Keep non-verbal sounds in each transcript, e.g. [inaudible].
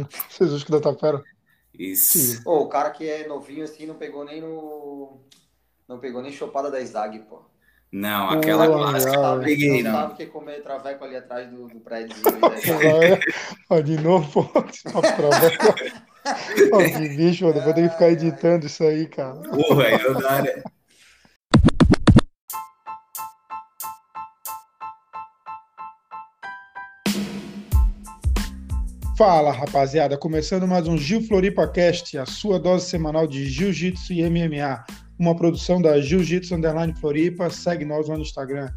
né? [laughs] Jesus que da Tapera. Isso. Pô, o cara que é novinho assim não pegou nem no. Não pegou nem chopada da Zag, pô. Não, aquela Pô, clássica eu não peguei, não não. sabe o que comer traveco ali atrás do, do prédio. Vai, ó, de novo, pô. Traveco. [laughs] Ó, que bicho, mano. Vou ter que ficar editando isso aí, cara. Porra, eu não, Fala, rapaziada. Começando mais um Gil Floripa Cast, a sua dose semanal de Jiu-Jitsu e MMA. Uma produção da Jiu-Jitsu Underline Floripa. Segue nós lá no Instagram.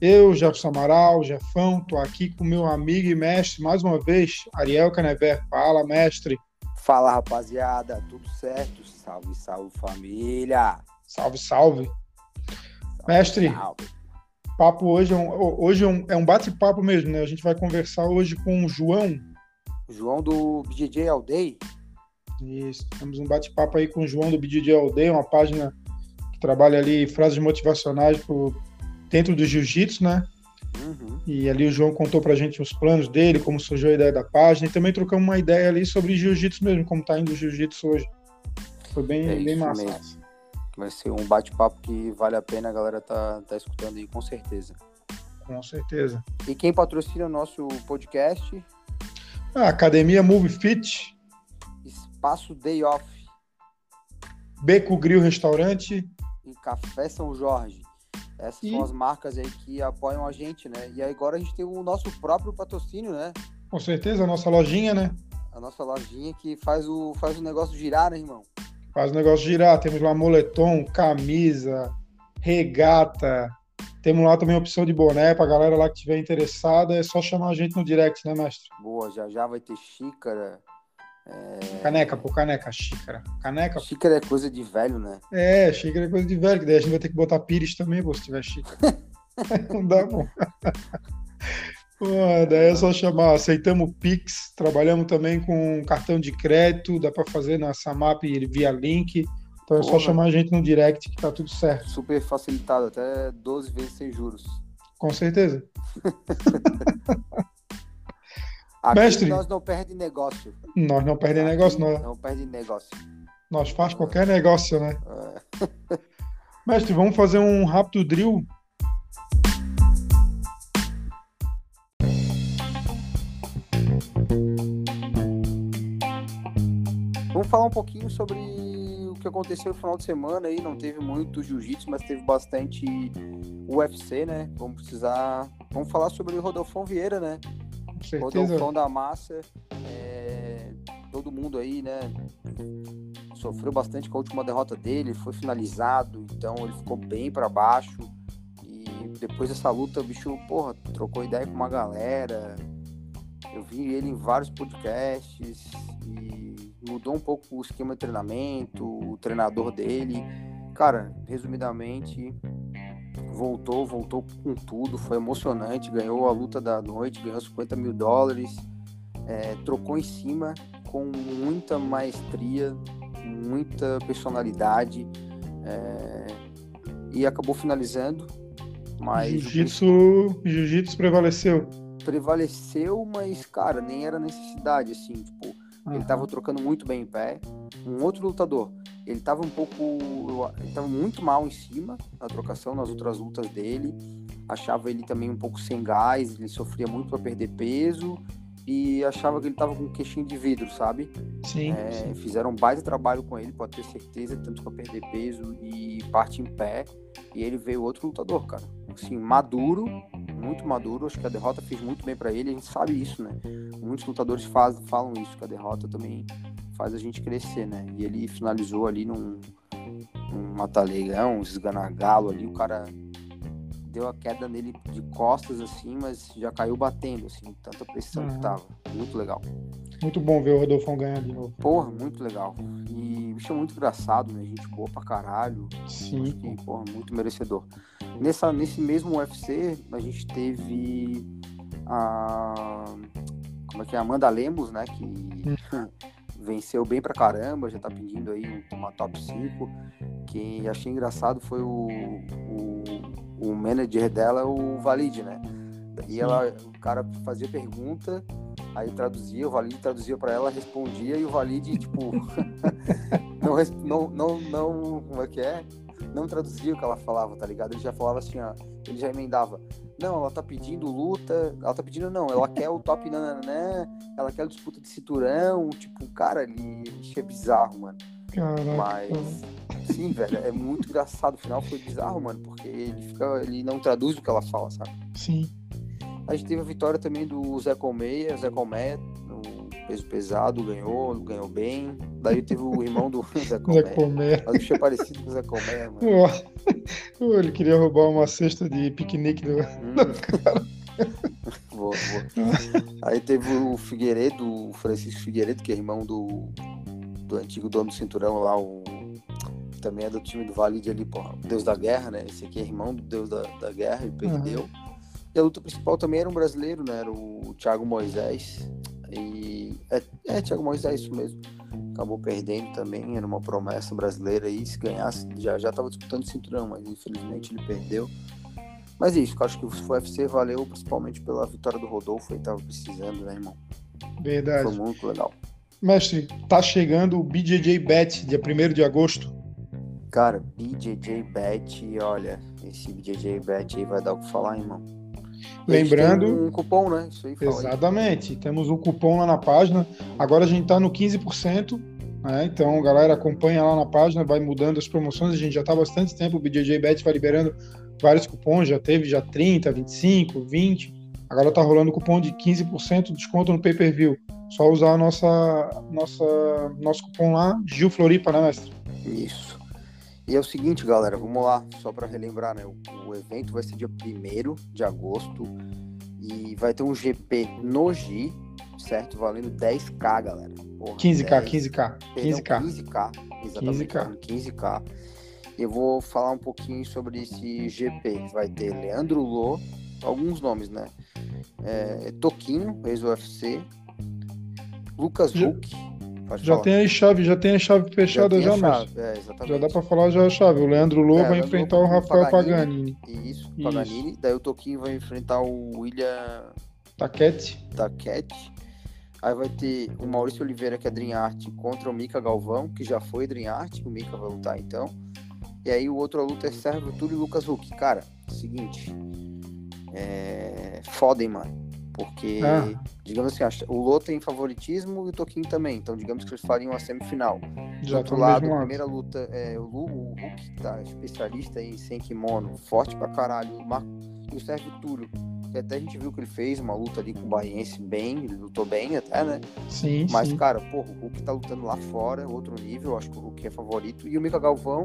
Eu, Jefferson Amaral, Jefão, tô aqui com meu amigo e mestre, mais uma vez, Ariel Canever. Fala, mestre. Fala rapaziada, tudo certo? Salve, salve família! Salve, salve. Salve, Mestre. salve. Papo hoje é um, hoje é um, é um bate-papo mesmo, né? A gente vai conversar hoje com o João. João do BJJ All Day, Isso, temos um bate-papo aí com o João do BJJ Aldeia, uma página que trabalha ali frases motivacionais pro, dentro do jiu-jitsu, né? Uhum. E ali o João contou pra gente os planos dele, como surgiu a ideia da página, e também trocamos uma ideia ali sobre jiu-jitsu mesmo, como tá indo o jiu-jitsu hoje. Foi bem, É bem massa. mesmo. vai ser um bate-papo que vale a pena a galera tá, tá escutando aí com certeza. Com certeza. E quem patrocina o nosso podcast, A Academia Move Fit, Espaço Day Off Beco Grill Restaurante, e Café São Jorge. Essas E- são as marcas aí que apoiam a gente, né? E agora a gente tem o nosso próprio patrocínio, né? com certeza, a nossa lojinha, né? A nossa lojinha que faz o, faz o negócio girar, né, irmão? Faz o negócio girar. Temos lá moletom, camisa, regata. Temos lá também a opção de boné pra galera lá que tiver interessada. É só chamar a gente no direct, né, mestre? Boa, já já vai ter xícara. Caneca, pô, caneca, xícara. Caneca, pô. Xícara é coisa de velho, né? É, xícara é coisa de velho, que daí a gente vai ter que botar pires também, pô, se tiver xícara. [laughs] Não dá, pô. Pô, daí é só chamar. Aceitamos Pix, trabalhamos também com cartão de crédito, dá pra fazer na Samap via link. Então é só chamar a gente no direct que tá tudo certo. Super facilitado, até 12 vezes sem juros. Com certeza. [laughs] Aqui Mestre. nós não perde negócio. Nós não perdemos Aqui negócio, nós, Não perde negócio. nós faz qualquer negócio, né? É. [laughs] Mestre, vamos fazer um rápido drill. Vamos falar um pouquinho sobre que aconteceu no final de semana aí. Não teve muito jiu-jitsu, mas teve bastante UFC, né? Vamos precisar. Vamos falar sobre o Rodolfão Vieira, né? Rodolfão da Massa. é, Todo mundo aí, né? Sofreu bastante com a última derrota dele, foi finalizado, então ele ficou bem pra baixo. E depois dessa luta, o bicho, porra, trocou ideia com uma galera. Eu vi ele em vários podcasts e mudou um pouco o esquema de treinamento, treinador dele. Cara, resumidamente, voltou, voltou com tudo, foi emocionante, ganhou a luta da noite, ganhou 50 mil dólares, é, trocou em cima com muita maestria, muita personalidade é, e acabou finalizando. Mas Jiu-jitsu, jiu-jitsu prevaleceu. prevaleceu, mas, cara, nem era necessidade, assim, tipo, ele tava trocando muito bem em pé. Um outro lutador, ele tava um pouco. Ele tava muito mal em cima na trocação, nas outras lutas dele. Achava ele também um pouco sem gás, ele sofria muito para perder peso. E achava que ele tava com um queixinho de vidro, sabe? Sim, É, sim. fizeram um baita trabalho com ele, pode ter certeza, tanto para perder peso e parte em pé. E ele veio outro lutador, cara. Assim, maduro, muito maduro. Acho que a derrota fez muito bem para ele, a gente sabe isso, né? Muitos lutadores faz, falam isso, que a derrota também faz a gente crescer, né? E ele finalizou ali num, num mata-leão, um esganagalo ali, o cara deu a queda nele de costas, assim, mas já caiu batendo, assim, tanta pressão Uhum. que tava. Muito legal. Muito bom ver o Rodolfão ganhar de novo. Porra, muito legal. E o bicho é muito engraçado, né? Gente boa pra caralho. Sim, que, porra, muito merecedor. Nessa, nesse mesmo UFC, a gente teve a. Como é que é? Amanda Lemos, né? Que [laughs] venceu bem pra caramba, já tá pedindo aí uma top 5. Quem achei engraçado foi o, o, o manager dela, o Valide, né? E ela, cara fazia pergunta, aí traduzia, o Valide traduzia pra ela, respondia, e o Valide, tipo, [laughs] não, não, não, como é que é? Não traduzia o que ela falava, tá ligado? Ele já falava assim, ó, ele já emendava. Não, ela tá pedindo luta, ela tá pedindo não, ela quer o top nananã, ela quer disputa de cinturão, tipo, cara, ele, é bizarro, mano. Caraca. Mas, sim, velho, é muito engraçado. O final foi bizarro, mano, porque ele, fica, ele não traduz o que ela fala, sabe? Sim. A gente teve a vitória também do Zé Colmeia, Zé Colmeia, no peso pesado, ganhou, ganhou bem. Daí teve o irmão do [laughs] Zé Zé Colmeia. Mas o bicho é parecido com o Zé Colmeia, mano. Ele queria roubar uma cesta de piquenique do. Hum. [laughs] Boa, boa. Aí teve o Figueiredo, o Francisco Figueiredo, que é irmão do, do antigo dono do cinturão lá, o também é do time do Vale de ali, porra, o Deus da Guerra, né? Esse aqui é irmão do Deus da, da Guerra, ele perdeu. E a luta principal também era um brasileiro, né? Era o Thiago Moisés. E é, é Thiago Moisés, isso mesmo. Acabou perdendo também, era uma promessa brasileira aí, se ganhasse, já já tava disputando o cinturão, mas infelizmente ele perdeu. Mas é isso, acho que o UFC valeu principalmente pela vitória do Rodolfo, ele tava precisando, né, irmão? Foi Verdade. muito legal. Mestre, tá chegando o BJJ Bet, dia 1 de agosto. Cara, BJJ Bet, olha, esse BJJ Bet aí vai dar o que falar, irmão. Lembrando- tem Um cupom, né? Isso aí, fala aí. Exatamente. Temos o cupom lá na página. Agora a gente tá no 15%. Né? Então, galera, acompanha lá na página, vai mudando as promoções. A gente já tá há bastante tempo. O BJJ Bet vai liberando vários cupons. Já teve já 30, 25, 20. Agora tá rolando cupom de 15% de desconto no pay-per-view. Só usar a nossa, nossa, nosso cupom lá, Gil Floripa, né, mestre? Isso. E é o seguinte, galera, vamos lá, só para relembrar, né? O, o evento vai ser dia 1 de agosto e vai ter um GP no G, certo? Valendo 10k, galera. Porra, 15k, 10, 15k, perdão, 15k. 15k. Exatamente, 15K. valendo 15k. Eu vou falar um pouquinho sobre esse GP. Vai ter Leandro Lô, alguns nomes, né? É, Toquinho, ex-UFC. Lucas Huck. Pode Já falar. tem a chave, já tem a chave fechada já, chave, É. Já dá pra falar já a chave. O Leandro Lô É, vai enfrentar Lô o Rafael Paganini. Paganini. Isso, Isso. Paganini. Daí o Toquinho vai enfrentar o William Taquete. Taquete. Aí vai ter o Maurício Oliveira, que é Dream Art, contra o Mika Galvão, que já foi Dream Art. O Mika vai lutar então. E aí o outro luta é Sérgio Túlio e Lucas Huck. Cara, seguinte. É. Foda, hein, mano. Porque, Ah. digamos assim, o Lô tem favoritismo e o Toquinho também. Então, digamos que eles fariam a semifinal. Do Já outro lado, a primeira luta é o, Lu, o Hulk, que tá especialista em sem kimono, forte pra caralho. O Mar... E o Sérgio Túlio, que até a gente viu que ele fez uma luta ali com o Baiense bem, ele lutou bem até, né? Sim, Mas, sim. cara, porra, o Hulk tá lutando lá fora, outro nível, acho que o Hulk é favorito. E o Mika Galvão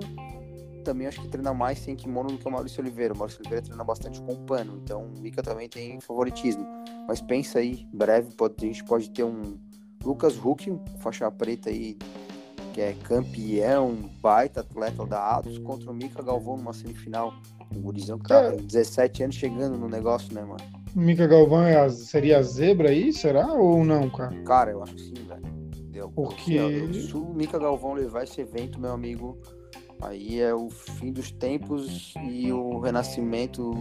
também acho que treina mais sem kimono do que o Maurício Oliveira. O Maurício Oliveira treina bastante com pano, então o Mika também tem favoritismo. Mas pensa aí, breve pode, a gente pode ter um Lucas Huck, faixa preta aí, que é campeão, baita atleta da Atos, contra o Mika Galvão numa semifinal. Um gurizão que tá É. 17 anos chegando no negócio, né, mano? Mika Galvão é a- seria a zebra aí? Será ou não, cara? Cara, eu acho que sim, velho. Porque- se o Mika Galvão levar esse evento, meu amigo, aí é o fim dos tempos e o renascimento,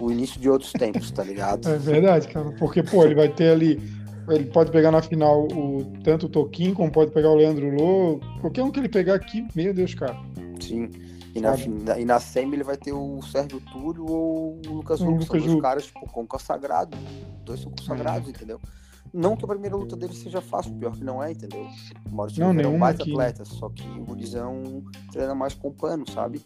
o início de outros tempos, tá ligado? É verdade, cara. Porque, pô, ele vai ter ali. Ele pode pegar na final o, tanto o Toquinho como pode pegar o Leandro Lô. Qualquer um que ele pegar aqui, meu Deus, cara. Sim. E na, fina- e na semi ele vai ter o Sérgio Túlio ou o Lucas Huck. São Lucas dois caras, tipo, com consagrado. Dois são consagrados, entendeu? Não que a primeira luta dele seja fácil, pior que não é, entendeu? O Maurício Não, Oliveira é um baita aqui. atleta, só que o gurizão treina mais com pano, sabe?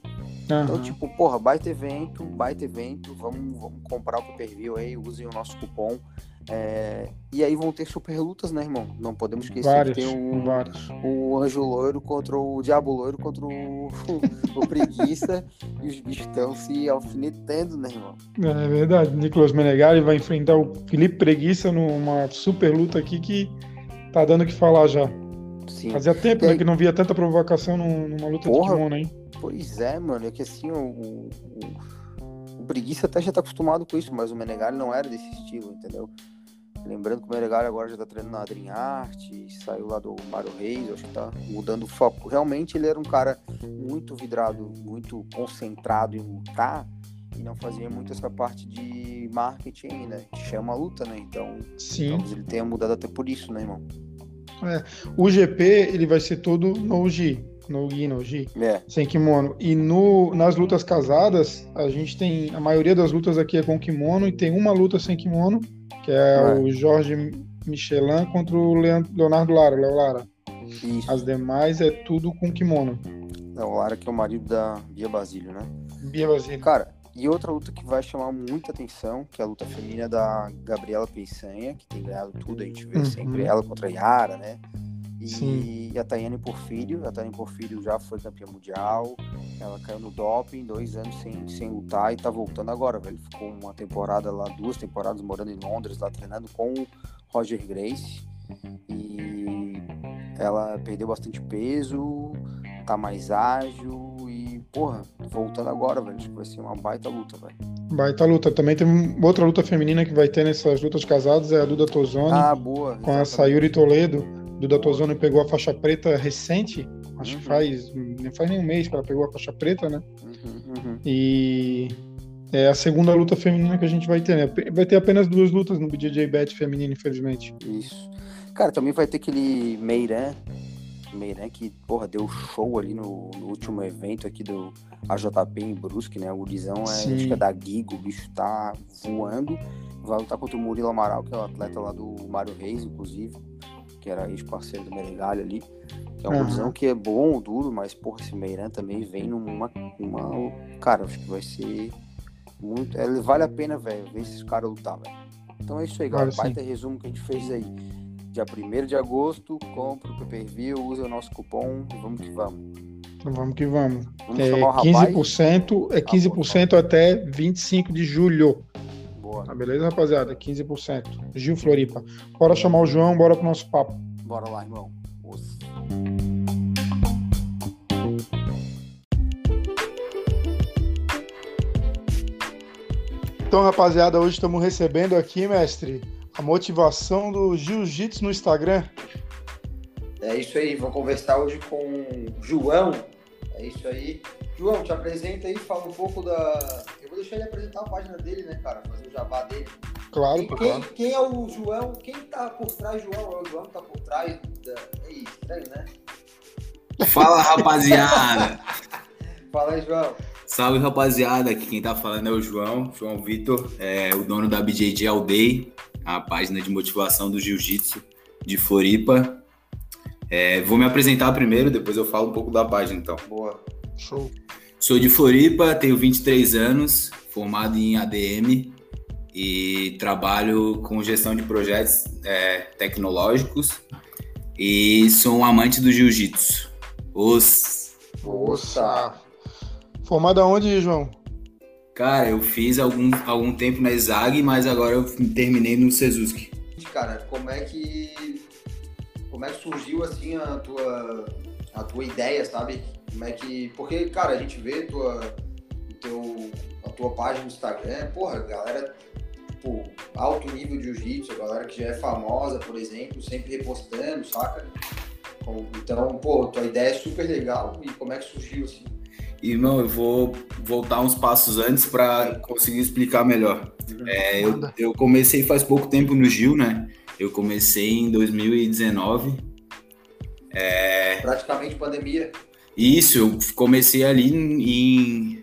Aham. Então, tipo, porra, baita evento, baita evento, vamos, vamos comprar o pay-per-view aí, usem o nosso cupom. É, E aí vão ter super lutas, né, irmão? Não podemos esquecer vários, que tem o, vários. o Anjo Loiro contra o Diabo Loiro contra o, o Preguiça e os bichos estão se alfinetando, né, irmão? É verdade. Nicolas Menegari vai enfrentar o Felipe Preguiça numa super luta aqui que tá dando o que falar já. Sim. Fazia tempo né, aí- que não via tanta provocação num- numa luta Porra. de kimono, hein? Pois é, mano, é que assim, o, o, o- o Preguiça até já tá acostumado com isso, mas o Menegali não era desse estilo, entendeu? Lembrando que o Menegali agora já tá treinando na Dream Art, saiu lá do Mário Reis, acho que tá mudando o foco. Realmente ele era um cara muito vidrado, muito concentrado em lutar, e não fazia muito essa parte de marketing, né? Que chama a luta, né? Então, Sim. talvez ele tenha mudado até por isso, né, irmão? O GP ele vai ser todo no gi, no gi, no gi, É, sem kimono. E no, nas lutas casadas, a gente tem. A maioria das lutas aqui é com kimono e tem uma luta sem kimono, que é É. o Jorge Michelin contra o Leon- Leonardo Lara, Léo Lara. isso. As demais é tudo com kimono. É o Lara que é o marido da Bia Basílio, né? Bia Basílio. Cara, e outra luta que vai chamar muita atenção, que é a luta feminina da Gabriela Peissanha, que tem ganhado tudo, a gente vê Uhum. sempre ela contra a Yara, né? E Sim. a Tayane Porfírio, a Tayane Porfírio já foi campeã mundial, ela caiu no doping, dois anos sem, sem lutar e tá voltando agora, velho. Ficou uma temporada lá, duas temporadas morando em Londres, lá treinando com o Roger Grace. E ela perdeu bastante peso, tá mais ágil e, porra, voltando agora, velho. Acho que vai ser uma baita luta, velho. Baita luta. Também tem outra luta feminina que vai ter nessas lutas casadas, é a Duda Tozoni Ah, boa. com a exatamente. Sayuri Toledo. Duda Tozoni pegou a faixa preta recente, acho que Uhum. faz, não faz nem um mês que ela pegou a faixa preta, né? Uhum, uhum. E é a segunda luta feminina que a gente vai ter, né? Vai ter apenas duas lutas no BJJ Bet feminino, infelizmente. Isso. Cara, também vai ter aquele Meiran. Meiran que, porra, deu show ali no, no último evento aqui do AJP em Brusque, né? O gurizão é, acho que é da Giga, o bicho tá voando. Vai lutar contra o Murilo Amaral, que é o atleta lá do Mário Reis, inclusive, que era ex-parceiro do Merengalho ali. Que é um Aham. gurizão que é bom, duro, mas, porra, esse Meiran também vem numa. Uma, cara, acho que vai ser muito. é, vale a pena, velho, ver esses caras lutar, velho. Então é isso aí, galera. Sim. Baita resumo que a gente fez aí. Dia 1 de agosto, compra o pay-per-view, usa o nosso cupom e vamos que vamos. Então vamos que vamos. Vamos É chamar o rapaz. 15%, é 15% até 25 de julho. Boa, Tá beleza, rapaziada? 15%. Gil Floripa. Bora chamar o João, bora pro nosso papo. bora lá, irmão. Então, rapaziada, hoje estamos recebendo aqui, mestre, a motivação do Jiu-Jitsu no Instagram. É isso aí, vou conversar hoje com o João. É isso aí. João, te apresenta aí, fala um pouco da. Deixar ele apresentar a página dele, né, cara? Fazer o jabá dele. Claro, Quem, claro. quem é o João? Quem tá por trás, João? É o João que tá por trás da. É estranho, né? Fala, rapaziada! [laughs] Fala aí, João. Salve, rapaziada! Aqui quem tá falando é o João, João Vitor, é o dono da BJJ All Day, a página de motivação do Jiu-Jitsu de Floripa. É, vou me apresentar primeiro, depois eu falo um pouco da página, então. Boa. Show. Sou de Floripa, tenho 23 anos, formado em ADM e trabalho com gestão de projetos é, tecnológicos e sou um amante do jiu-jitsu. Os Nossa. Formado aonde, João? Cara, eu fiz algum, algum tempo na ESAG, mas agora eu terminei no Sezuski. Cara, como é que. Como é que surgiu assim a tua, a tua ideia, sabe? Como é que. Porque, cara, a gente vê tua, teu, a tua página no Instagram, porra, galera, tipo, alto nível de jiu-jitsu, a galera que já é famosa, por exemplo, sempre repostando, saca? Com- Então, pô, tua ideia é super legal e como é que surgiu assim? Irmão, eu vou voltar uns passos antes para conseguir explicar melhor. É, eu, eu comecei faz pouco tempo no Gil, né? Eu comecei em 2019. Praticamente pandemia. Isso, eu comecei ali em,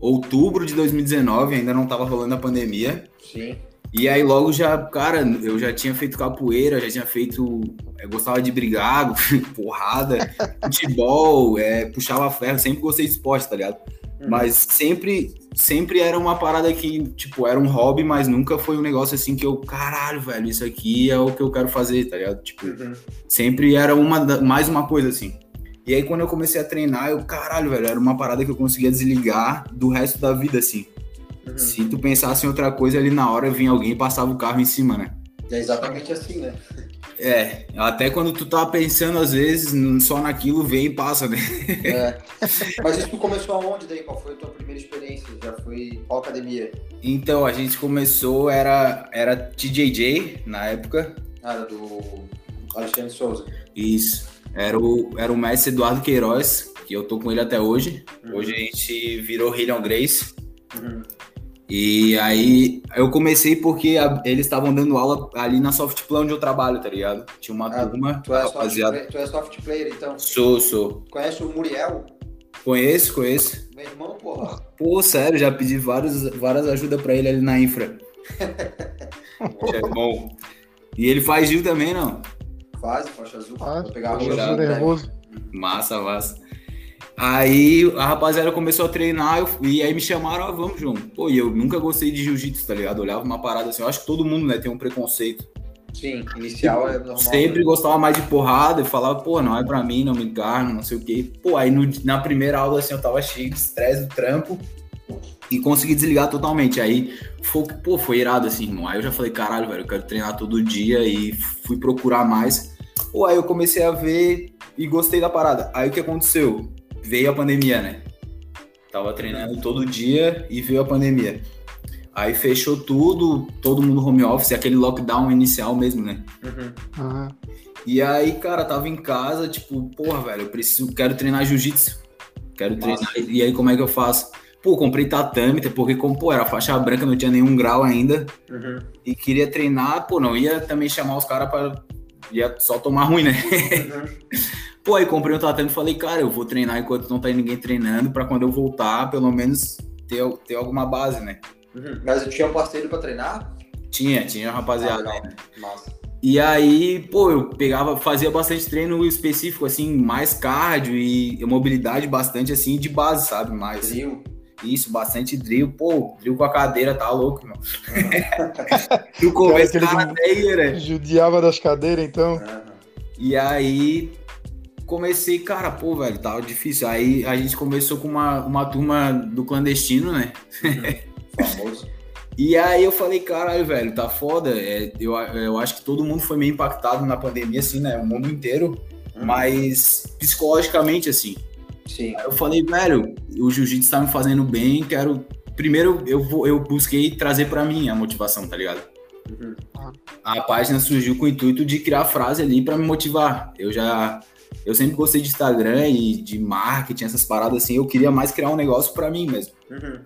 outubro de 2019, ainda não tava rolando a pandemia. Sim. E aí logo já, cara, eu já tinha feito capoeira, já tinha feito. Eu gostava de brigar, [laughs] porrada, futebol, é, puxava ferro, sempre gostei de esporte, tá ligado? Uhum. Mas sempre, sempre era uma parada que, tipo, era um hobby, mas nunca foi um negócio assim que eu, caralho, velho, isso aqui é o que eu quero fazer, tá ligado? Tipo, Uhum. sempre era uma mais uma coisa assim. E aí quando eu comecei a treinar, eu, caralho, velho, era uma parada que eu conseguia desligar do resto da vida, assim. Uhum. Se tu pensasse em outra coisa ali na hora, vinha alguém e passava o carro em cima, né? É exatamente assim, né? É, até quando tu tá pensando, às vezes, só naquilo, vem e passa, né? É. [laughs] Mas isso tu começou aonde daí? Qual foi a tua primeira experiência? Já foi qual academia? Então, a gente começou, era, era TJJ na época, Ah, era do Alexandre Souza. Isso. Era o, era o mestre Eduardo Queiroz, que eu tô com ele até hoje. Uhum. Hoje a gente virou Hillion Grace. Uhum. E aí eu comecei porque a, eles estavam dando aula ali na Softplan onde eu trabalho, tá ligado? Tinha uma Ah, turma, Tu é, rapaziada. soft, tu é soft player, então. Sou, sou. Conhece o Muriel? Conheço, conheço. Meu irmão, porra. Pô, sério, já pedi vários, várias ajudas pra ele ali na infra. [laughs] é bom. E ele faz Gil também, não? Faixa, faixa azul. Ah, Vou pegar a Jesus roxa, roxa. né? nervoso. Massa, massa. Aí a rapaziada começou a treinar eu- e aí me chamaram, ah, vamos, João. Pô, e eu nunca gostei de jiu-jitsu, tá ligado? Eu olhava uma parada assim, eu acho que todo mundo, né, tem um preconceito. Sim, inicial é normal. Sempre gostava mais de porrada, eu falava, pô, não é pra mim, não me encarno, não sei o quê. Pô, aí no- na primeira aula, assim, eu tava cheio de estresse do trampo e consegui desligar totalmente. Aí, foi, pô, foi irado, assim, irmão. Aí eu já falei, caralho, velho, eu quero treinar todo dia e fui procurar mais. Pô, aí eu comecei a ver e gostei da parada. Aí o que aconteceu? Veio a pandemia, né? Tava treinando todo dia e veio a pandemia. Aí fechou tudo, todo mundo home office, aquele lockdown inicial mesmo, né? Uhum. Aham. E aí, cara, tava em casa, tipo, porra, velho, eu preciso, quero treinar jiu-jitsu. Quero Massa. treinar. E aí, como é que eu faço? Pô, comprei tatame, porque como, pô, era faixa branca, não tinha nenhum grau ainda. Uhum. E queria treinar, pô, não ia também chamar os caras pra. Ia só tomar ruim, né? Uhum. [laughs] Pô, aí comprei um tatame e falei, cara, eu vou treinar enquanto não tá ninguém treinando, pra quando eu voltar, pelo menos ter, ter alguma base, né? Uhum. Mas eu tinha um parceiro pra treinar? Tinha, tinha rapaziada Ah, né? Massa. E aí, pô, eu pegava, fazia bastante treino específico, assim, mais cardio e mobilidade bastante, assim, de base, sabe? Mais. Isso, bastante drill. Pô, drill com a cadeira, tá louco, irmão. [laughs] No começo, cara, de- até né? Judiava das cadeiras, então. E aí, comecei, cara, pô, velho, tava difícil. Aí a gente começou com uma, uma turma do clandestino, né? Famoso. [laughs] E aí eu falei, caralho, velho, tá foda. É, eu, eu acho que todo mundo foi meio impactado na pandemia, assim, né? O mundo inteiro. Uhum. Mas psicologicamente, assim. Sim. Aí eu falei, velho, o jiu-jitsu tá me fazendo bem, quero. Primeiro eu, vou, eu busquei trazer pra mim a motivação, tá ligado? Uhum. A página surgiu com o intuito de criar frase ali pra me motivar. Eu já. Eu sempre gostei de Instagram e de marketing, essas paradas assim. Eu queria mais criar um negócio pra mim mesmo. Uhum.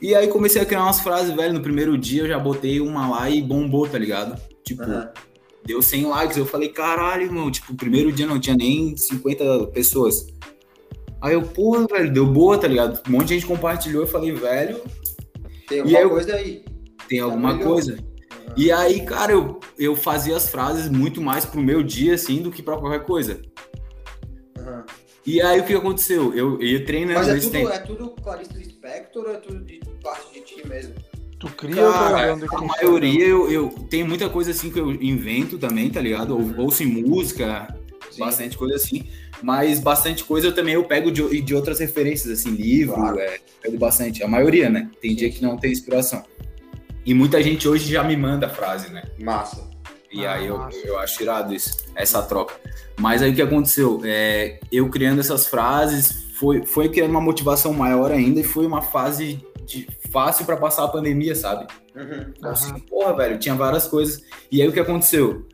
E aí comecei a criar umas frases, velho. No primeiro dia eu já botei uma lá e bombou, tá ligado? Tipo, Aham. deu 100 likes. Eu falei, caralho, irmão. Tipo, o primeiro dia não tinha nem 50 pessoas. Aí eu, porra, velho, deu boa, tá ligado? Um monte de gente compartilhou. Eu falei, velho, Tem E alguma aí coisa aí. tem alguma melhorou. coisa. Aham. E aí, cara, eu, eu fazia as frases muito mais pro meu dia, assim, do que pra qualquer coisa. Aham. E aí, o que aconteceu? Eu, eu ia treinando Mas é tudo, tempo. é tudo Clarice Lispector ou é tudo de parte de ti mesmo? Tu cria ou Cara, tá onde que a maioria, eu, eu tenho muita coisa assim que eu invento também, tá ligado? Ou, Uhum. ouço em música, Sim. bastante coisa assim. Mas bastante coisa eu também eu pego de, de outras referências, assim, livro, Claro. é, pego bastante. A maioria, né? Tem Sim, dia que não tem inspiração. E muita gente hoje já me manda a frase, né? Massa. E Ah, aí eu, massa. eu acho irado isso, essa troca. Mas aí o que aconteceu? É, eu criando essas frases, foi, foi criando uma motivação maior ainda e foi uma fase de, fácil para passar a pandemia, sabe? Uhum. Aham. Assim, porra, velho, tinha várias coisas. E aí o que aconteceu?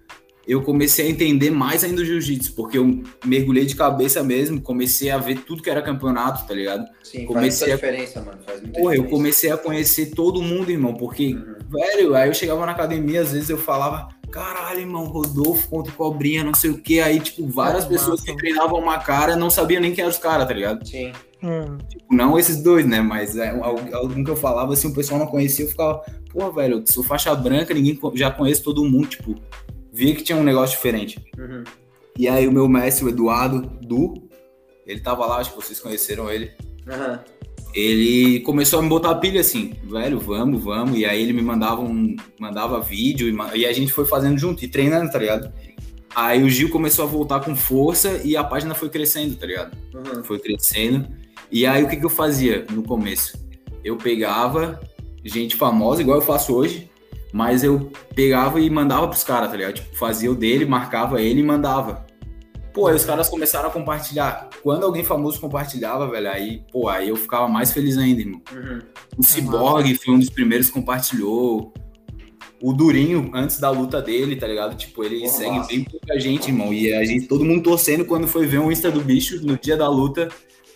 Eu comecei a entender mais ainda o jiu-jitsu, porque eu mergulhei de cabeça mesmo, comecei a ver tudo que era campeonato, tá ligado? Sim, Comecei faz a- muita diferença, mano. Faz muita Porra, eu diferença. comecei a conhecer todo mundo, irmão, porque Uhum. Velho, aí eu chegava na academia, às vezes eu falava, caralho, irmão, Rodolfo contra o Cobrinha, não sei o que. Aí, tipo, várias Ah, pessoas massa. que treinavam uma cara não sabiam nem quem eram os caras, tá ligado? Sim. Hum, Tipo, não esses dois, né? Mas é, al- algum que eu falava, assim, o pessoal não conhecia, eu ficava, pô, velho, eu sou faixa branca, ninguém já conhece todo mundo, tipo, via que tinha um negócio diferente. Uhum. E aí o meu mestre, o Eduardo Du, ele tava lá, acho que vocês conheceram ele. Aham. ele começou a me botar pilha assim, velho, vamos, vamos. E aí ele me mandava um, mandava vídeo e, e a gente foi fazendo junto e treinando, tá ligado? Aí o Gil começou a voltar com força e a página foi crescendo, tá ligado? Uhum. Foi crescendo. E aí o que, que eu fazia no começo? Eu pegava gente famosa, igual eu faço hoje, mas eu pegava e mandava pros caras, tá ligado? Tipo, fazia o dele, marcava ele e mandava. Pô, aí os caras começaram a compartilhar. Quando alguém famoso compartilhava, velho, aí, pô, aí eu ficava mais feliz ainda, irmão. Uhum. O Cyborg foi um dos primeiros que compartilhou. O Durinho, antes da luta dele, tá ligado? Tipo, ele Porra, segue massa. bem pouca gente, irmão. E a gente, todo mundo torcendo quando foi ver o Insta do bicho no dia da luta.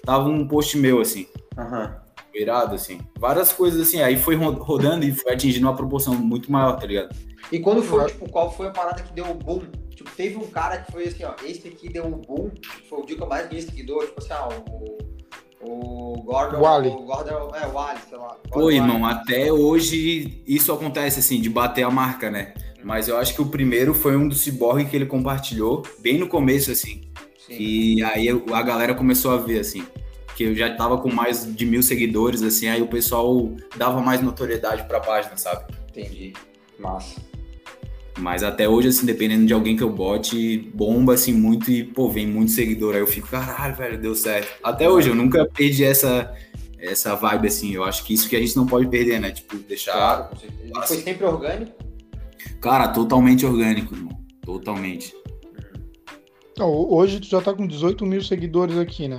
Tava um post meu, assim. Aham. Foi irado, assim. Várias coisas assim, aí foi rodando e foi atingindo uma proporção muito maior, tá ligado? E quando foi, tipo, qual foi a parada que deu o boom? Tipo, teve um cara que foi assim, ó, esse aqui deu um boom, foi o dia que eu mais vi seguidor, tipo assim, ó, o, o Gordon, Wally. o Gordon, é, o Wally, sei lá. Pô, Gordon irmão, Wally. até hoje isso acontece, assim, de bater a marca, né? Mas eu acho que o primeiro foi um do Cyborg que ele compartilhou, bem no começo, assim. Sim. E aí a galera começou a ver, assim. Que eu já tava com mais de mil seguidores, assim, aí o pessoal dava mais notoriedade pra página, sabe? Entendi. Massa. Mas até hoje, assim, dependendo de alguém que eu bote, bomba, assim, muito e, pô, vem muito seguidor. Aí eu fico, caralho, velho, deu certo. Até hoje, eu nunca perdi essa, essa vibe, assim. Eu acho que isso que a gente não pode perder, né? Tipo, deixar. Claro, com certeza. Massa. foi sempre orgânico? Cara, totalmente orgânico, irmão. Totalmente. Então, hoje tu já tá com 18 mil seguidores aqui, né?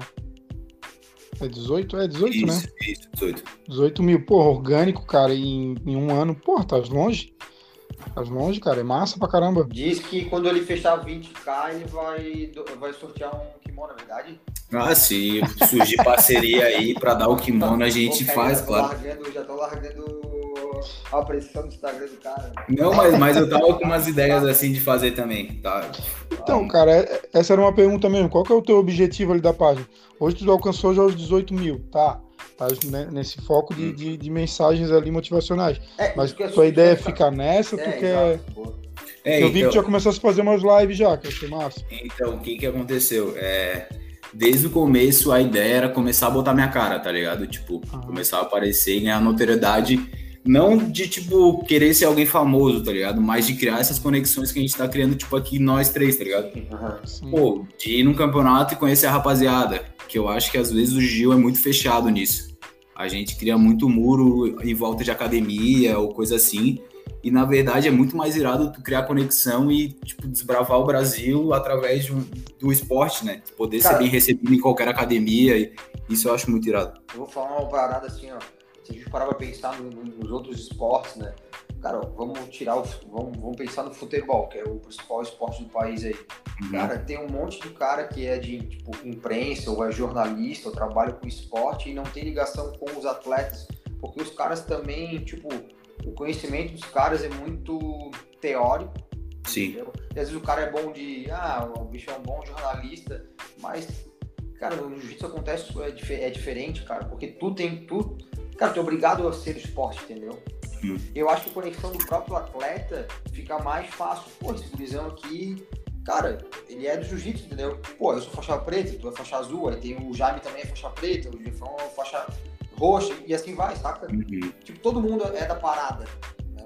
É 18? É 18, né? isso, isso, 18. 18 mil. Porra, orgânico, cara, em, em um ano. Porra, tá longe. Tá longe, cara. É massa pra caramba. Diz que quando ele fechar 20k, ele vai, vai sortear um kimono, é verdade? Ah, se surgir parceria aí pra dar o kimono, a gente Pô, cara, faz, já tô claro. Largando, já tô largando a pressão do Instagram do cara. Não, mas, mas eu tava com umas ideias assim de fazer também, tá? Então, cara, é- essa era uma pergunta mesmo. Qual que é o teu objetivo ali da página? Hoje tu alcançou já os 18 mil, tá? Tá né, nesse foco de, de, de mensagens ali motivacionais. É, Mas que é tua ideia é ficar nessa, tu É, quer. exato. É, Eu vi que então- tu já começasse a fazer umas lives já, que eu achei massa. Então, o que que aconteceu? É, desde o começo, a ideia era começar a botar minha cara, tá ligado? Tipo, Ah. começar a aparecer e ganhar notoriedade. Não de, tipo, querer ser alguém famoso, tá ligado? Mas de criar essas conexões que a gente tá criando, tipo, aqui nós três, tá ligado? Sim. Pô, de ir num campeonato e conhecer a rapaziada. Que eu acho que às vezes o Gil é muito fechado nisso. A gente cria muito muro em volta de academia ou coisa assim. E na verdade é muito mais irado tu criar conexão e, tipo, desbravar o Brasil através de um- do esporte, né? Poder Cara- ser bem recebido em qualquer academia. e Isso eu acho muito irado. Eu vou falar uma parada assim, ó. Se a gente parar pra pensar no- no- nos outros esportes, né? Cara, vamos tirar o. Vamos, vamos pensar no futebol, que é o principal esporte do país aí. Uhum. Cara, tem um monte de cara que é de tipo, imprensa, ou é jornalista, ou trabalha com esporte e não tem ligação com os atletas. Porque os caras também, tipo, o conhecimento dos caras é muito teórico. Sim. entendeu? E às vezes o cara é bom de. Ah, o bicho é um bom jornalista, mas, cara, no jiu-jitsu acontece, é, é diferente, cara, porque tu tem. Tu, cara, tu é obrigado a ser esporte, entendeu? Hum. Eu acho que a conexão do próprio atleta fica mais fácil. Pô, esse gurizão aqui, cara, ele é do jiu-jitsu, entendeu? Pô, eu sou faixa preta, tu é faixa azul, aí tem o Jaime também é faixa preta, o Jefão é faixa roxa, e assim vai, saca? Uhum. Tipo, todo mundo é da parada. Né?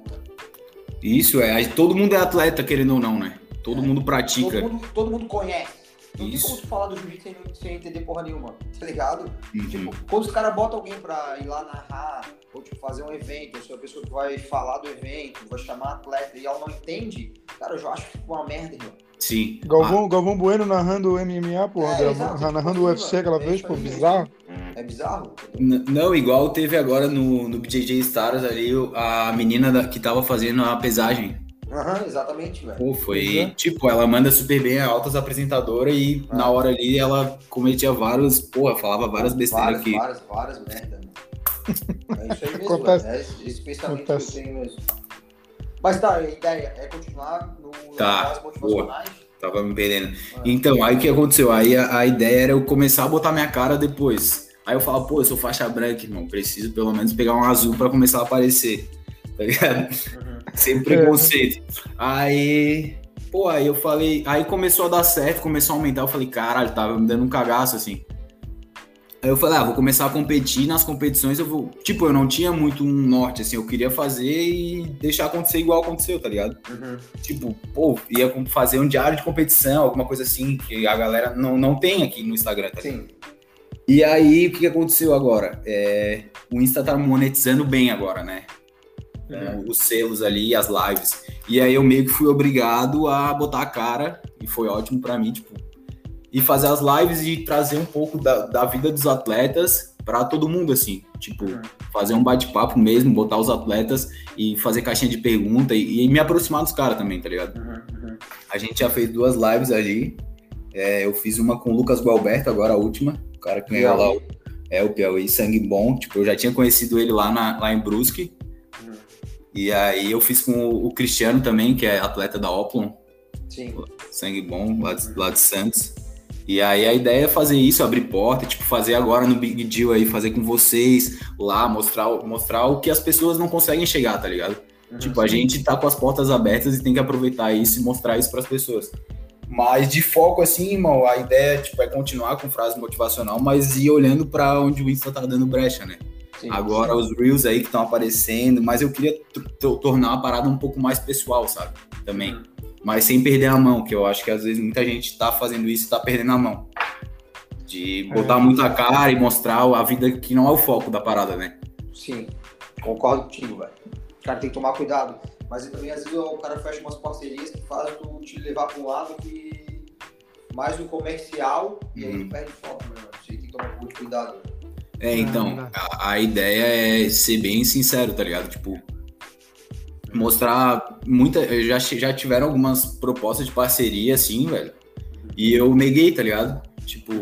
Isso é. aí Todo mundo é atleta, querendo ou não, né? Todo É. mundo Todo pratica. mundo, todo mundo conhece. Não Isso. tem como tu falar do jiu-jitsu sem, sem entender porra nenhuma, tá ligado? Uhum. Tipo, quando os caras botam alguém pra ir lá narrar, ou tipo, fazer um evento, eu sou a pessoa que vai falar do evento, vai chamar atleta, e ela não entende, cara, eu já acho que ficou uma merda, irmão. Sim. Galvão, Galvão Bueno narrando o MMA, pô, É, exato, narrando tipo o UFC aquela é vez, isso pô, aí, bizarro. É bizarro? N- Não, igual teve agora no, no BJJ Stars ali, a menina da- que tava fazendo a pesagem. Aham, exatamente, velho. Pô, foi. É. Tipo, ela manda super bem, é altas apresentadora e Ah. na hora ali ela cometia vários. Porra, falava várias besteiras Várias, aqui. várias, várias merda, mano. É isso aí mesmo, Acontece. velho. É esse, pensamento Acontece. que eu tenho mesmo. Mas tá, a ideia é continuar no, Tá, motivacionais. Tava me perdendo. Ah. Então, aí o que aconteceu? Aí a, a ideia era eu começar a botar minha cara depois. Aí eu falo, pô, eu sou faixa branca, irmão. Preciso pelo menos pegar um azul pra começar a aparecer. Tá ligado? Uhum. Sem preconceito. Aí, pô, aí eu falei, aí começou a dar certo, começou a aumentar. Eu falei, caralho, tava me dando um cagaço assim. Aí eu falei, ah, vou começar a competir nas competições. Eu vou, tipo, eu não tinha muito um norte, assim, eu queria fazer e deixar acontecer igual aconteceu, tá ligado? Uhum. Tipo, pô, ia fazer um diário de competição, alguma coisa assim, que a galera não, não tem aqui no Instagram, tá ligado? Sim. E aí, o que que aconteceu agora? É, o Insta tá monetizando bem agora, né? Com os selos ali, as lives. E aí eu meio que fui obrigado a botar a cara, e foi ótimo pra mim, tipo, e fazer as lives e trazer um pouco da, da vida dos atletas pra todo mundo, assim. Tipo, Uhum. fazer um bate-papo mesmo, botar os atletas e fazer caixinha de pergunta e, e me aproximar dos caras também, tá ligado? Uhum. Uhum. A gente já fez duas lives ali. É, eu fiz uma com o Lucas Gualberto, agora a última. O cara que ganhou lá o, É, o Piauí, sangue bom. Tipo, eu já tinha conhecido ele lá, na, lá em Brusque. E aí eu fiz com o, Cristiano também, que é atleta da Oplon. Sim. Sangue bom, lá de, lá de Santos. E aí a ideia é fazer isso, abrir porta, tipo, fazer agora no Big Deal aí, fazer com vocês lá, mostrar, mostrar o que as pessoas não conseguem chegar, tá ligado? Uhum, tipo, a gente tá com as portas abertas e tem que aproveitar isso e mostrar isso para as pessoas. Mas de foco, assim, irmão, a ideia tipo, é continuar com frase motivacional, mas ir olhando para onde o Insta tá dando brecha, né? Sim, Agora sim. os Reels aí que estão aparecendo, mas eu queria tornar a parada um pouco mais pessoal, sabe? Também. Uhum. Mas sem perder a mão, que eu acho que às vezes muita gente tá fazendo isso e tá perdendo a mão. De botar é. muita cara e mostrar a vida que não é o foco da parada, né? Sim, concordo contigo, velho. O cara tem que tomar cuidado mas também, às vezes, o cara fecha umas parcerias que fazem tu te levar para um lado que mais no comercial e aí uhum. perde foco, né? Você tem que tomar um pouco de cuidado. É, então, a, a, ideia é ser bem sincero, tá ligado? Tipo, mostrar muita. Já, já tiveram algumas propostas de parceria, assim, velho. E eu neguei, tá ligado? Tipo,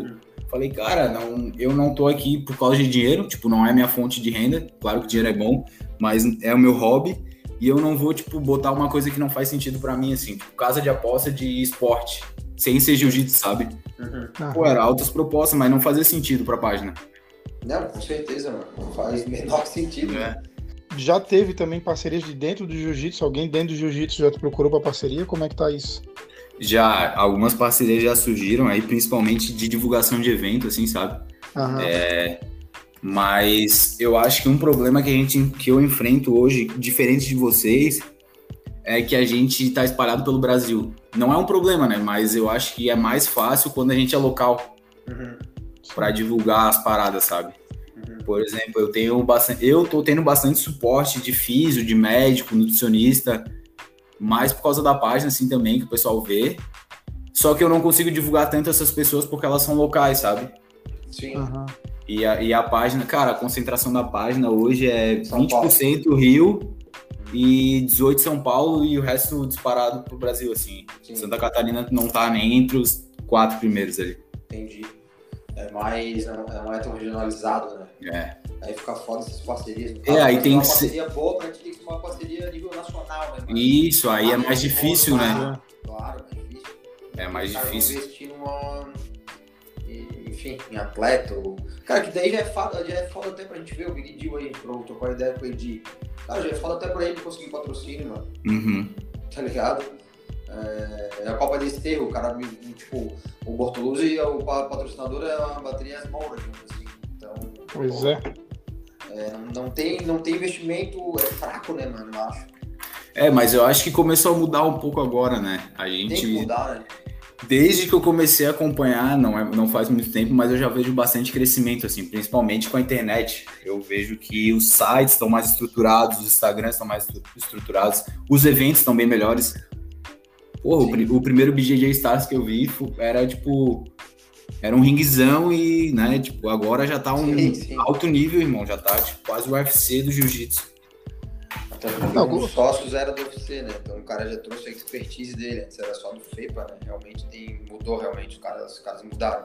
falei, cara, não, eu não tô aqui por causa de dinheiro, tipo, não é minha fonte de renda. Claro que dinheiro é bom, mas é o meu hobby e eu não vou, tipo, botar uma coisa que não faz sentido para mim, assim, tipo, casa de aposta de esporte, sem ser jiu-jitsu, sabe? Uhum. Pô, era altas propostas, mas não fazia sentido pra página. Não, com certeza, mano. Não faz menor [laughs] sentido. É. Já teve também parcerias de dentro do jiu-jitsu? Alguém dentro do jiu-jitsu já te procurou pra parceria? Como é que tá isso? Já, algumas parcerias já surgiram aí, principalmente de divulgação de evento, assim, sabe? Uhum. É, mas eu acho que um problema que a gente que eu enfrento hoje, diferente de vocês, é que a gente está espalhado pelo Brasil. Não é um problema, né? Mas eu acho que é mais fácil quando a gente é local uhum. Para divulgar as paradas, sabe? Uhum. Por exemplo, eu tenho bastante, eu tô tendo bastante suporte de físio, de médico, nutricionista, mais por causa da página assim também que o pessoal vê. Só que eu não consigo divulgar tanto essas pessoas porque elas são locais, sabe? Sim. Uhum. E a, e a página, cara, a concentração da página hoje é São 20% Paulo. Rio e 18 São Paulo e o resto disparado pro Brasil, assim. Sim. Santa Catarina não tá nem entre os quatro primeiros ali. Entendi. É mais, não é tão regionalizado, né? É. Aí fica foda essas parcerias. É, aí tem que ser. Uma parceria boa pra gente tem que ser uma parceria a nível nacional, né? Isso, aí é mais difícil, né? Claro, é difícil. É mais difícil. investir numa enfim, em atleta. Ou... Cara, que daí já é, foda, já é foda até pra gente ver o Big Deal aí, pro trocar ideia com o Edi. Cara, já é foda até pra ele conseguir patrocínio, mano. Uhum. Tá ligado? É, é a Copa de Esterro, o cara, tipo, o Bortoluzzi, o patrocinador é a bateria Moura, assim. Então, pois é. é não, não, tem, não tem investimento, é fraco, né, mano, eu acho. É, mas eu acho que começou a mudar um pouco agora, né? A gente. Tem que mudar, né? Desde que eu comecei a acompanhar, não, é, não faz muito tempo, mas eu já vejo bastante crescimento, assim, principalmente com a internet. Eu vejo que os sites estão mais estruturados, os Instagrams estão mais estruturados, os eventos estão bem melhores. Porra, o, o, primeiro BJJ Stars que eu vi era tipo. Era um ringzão e, né, tipo, agora já tá um sim, sim. alto nível, irmão. Já tá tipo, quase o UFC do jiu-jitsu. Os sócios eram do UFC, né? Então o cara já trouxe a expertise dele. Antes era só do FEPA, né? Realmente tem, mudou, realmente. Os caras, os caras mudaram.